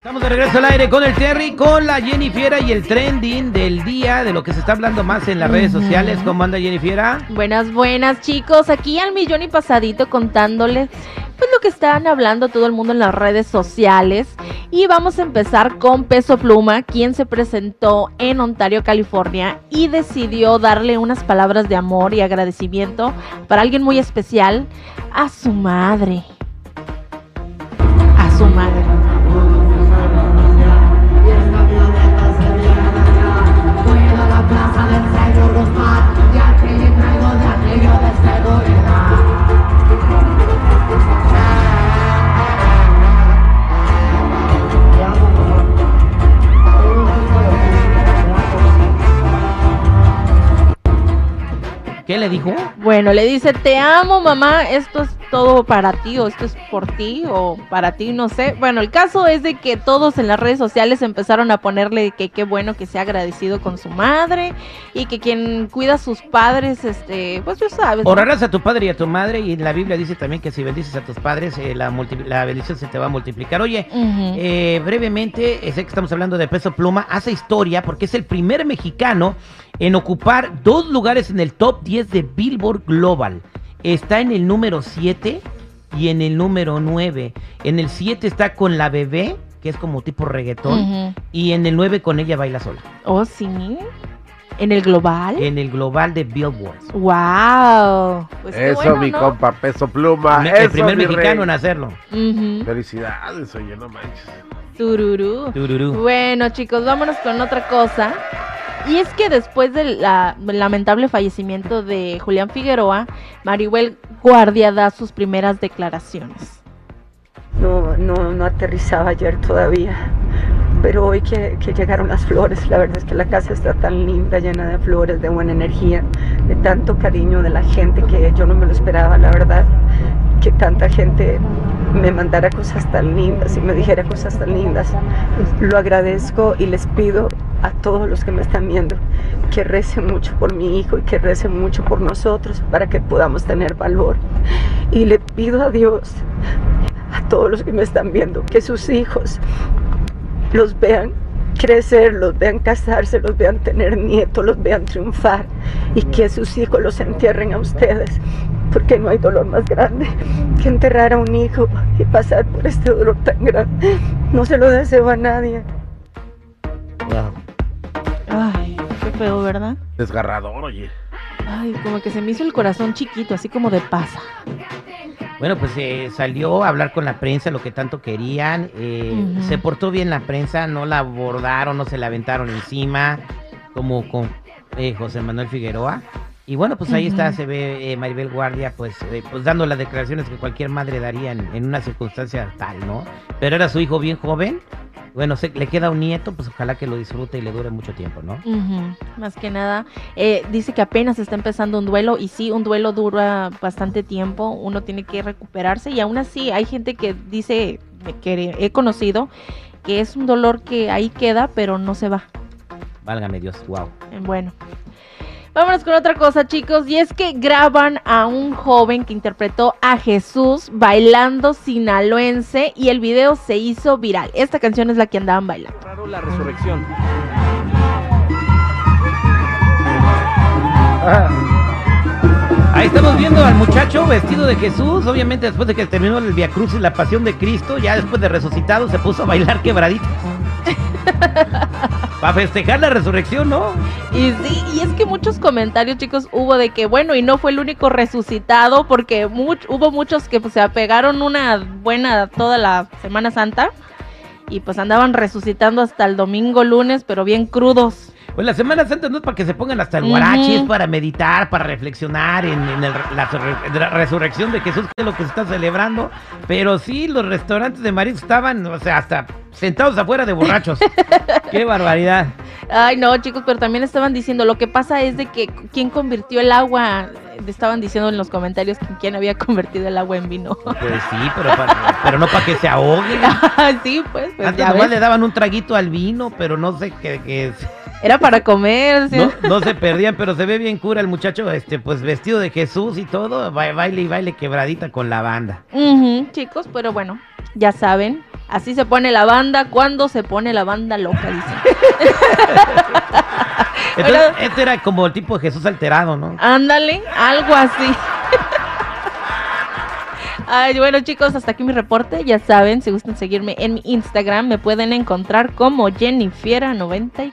Estamos de regreso al aire con el Terry, con la Jennifiera y el trending del día, de lo que se está hablando más en las redes sociales. ¿Cómo anda Jennifiera? Buenas, buenas chicos, aquí al millón y pasadito contándoles pues lo que están hablando todo el mundo en las redes sociales. Y vamos a empezar con Peso Pluma, quien se presentó en Ontario, California y decidió darle unas palabras de amor y agradecimiento para alguien muy especial, a su madre. A su madre. ¿Qué le dijo? Bueno, le dice, te amo mamá, esto es todo para ti o esto es por ti o para ti, no sé. Bueno, el caso es de que todos en las redes sociales empezaron a ponerle que qué bueno que sea agradecido con su madre y que quien cuida a sus padres, este, pues ya sabes. ¿no? Honrarás a tu padre y a tu madre y la Biblia dice también que si bendices a tus padres, eh, la, la bendición se te va a multiplicar. Oye, Ujú. eh, brevemente, sé que estamos hablando de Peso Pluma, hace historia porque es el primer mexicano en ocupar dos lugares en el top 10 de Billboard Global. Está en el número 7 y en el número 9. En el 7 está con la bebé, que es como tipo reggaetón, y en el 9 con ella baila sola. Oh, sí. En el global. En el global de Billboard. Wow. Pues Eso, bueno, mi ¿no? compa, peso pluma. Me- Eso, el primer mi mexicano rey. en hacerlo. Felicidades, oye, no manches. Tururú. Tururú. Bueno, chicos, vámonos con otra cosa. Y es que después del la- lamentable fallecimiento de Julián Figueroa, Maribel Guardia da sus primeras declaraciones. No, no, no aterrizaba ayer todavía. Pero hoy que llegaron las flores, la verdad es que la casa está tan linda, llena de flores, de buena energía, de tanto cariño de la gente que yo no me lo esperaba, la verdad. Que tanta gente me mandara cosas tan lindas y me dijera cosas tan lindas. Lo agradezco y les pido a todos los que me están viendo que recen mucho por mi hijo y que recen mucho por nosotros para que podamos tener valor. Y le pido a Dios a todos los que me están viendo, que sus hijos los vean crecer, los vean casarse, los vean tener nietos, los vean triunfar y que sus hijos los entierren a ustedes, porque no hay dolor más grande que enterrar a un hijo y pasar por este dolor tan grande. No se lo deseo a nadie. Wow. Ay, qué feo, ¿verdad? Desgarrador, oye. Ay, como que se me hizo el corazón chiquito, así como de pasa. Bueno, pues eh, salió a hablar con la prensa lo que tanto querían. eh, Ujú. Se portó bien la prensa, no la abordaron, no se la aventaron encima, como con eh, José Manuel Figueroa. Y bueno, pues ahí está, Ujú. se ve eh, Maribel Guardia, pues, eh, pues dando las declaraciones que cualquier madre daría en, en una circunstancia tal, ¿no? Pero era su hijo bien joven. Bueno, se, le queda un nieto, pues ojalá que lo disfrute y le dure mucho tiempo, ¿no? Más que nada, eh, dice que apenas está empezando un duelo y sí, un duelo dura bastante tiempo, uno tiene que recuperarse y aún así hay gente que dice, que he conocido, que es un dolor que ahí queda, pero no se va. Válgame Dios, wow. Bueno. Vámonos con otra cosa, chicos, y es que graban a un joven que interpretó a Jesús bailando sinaloense y el video se hizo viral. Esta canción es la que andaban bailando. Raro la resurrección. Ahí estamos viendo al muchacho vestido de Jesús, obviamente después de que terminó el Via Cruz y la Pasión de Cristo, ya después de resucitado se puso a bailar quebraditas. Para festejar la resurrección, ¿no? Y sí, y es que muchos comentarios, chicos, hubo de que, bueno, y no fue el único resucitado, porque hubo muchos que pues, se apegaron una buena toda la Semana Santa y pues andaban resucitando hasta el domingo, lunes, pero bien crudos. Pues la Semana Santa no es para que se pongan hasta el guarachi, es para meditar, para reflexionar en, en el- la, surre- la resurrección de Jesús, que es lo que se está celebrando. Pero sí, los restaurantes de marisco estaban, o sea, hasta sentados afuera de borrachos. ¡Qué barbaridad! Ay, no, chicos, pero también estaban diciendo, lo que pasa es de que quién convirtió el agua estaban diciendo en los comentarios que quién había convertido el agua en vino. Pues sí, pero, pa- pero no para que se ahogue. sí, pues, pues Antes nomás le daban un traguito al vino, pero no sé qué, qué es. Era para comer. ¿sí? No, no se perdían, pero se ve bien cura el muchacho, este, pues vestido de Jesús y todo, ba- baile y baile quebradita con la banda. Chicos, pero bueno, ya saben, así se pone la banda cuando se pone la banda loca, dicen. Entonces, Bueno. este era como el tipo de Jesús alterado, ¿no? Ándale, algo así. Ay, bueno chicos, hasta aquí mi reporte. Ya saben, si gustan seguirme en mi Instagram, me pueden encontrar como Jennifiera94.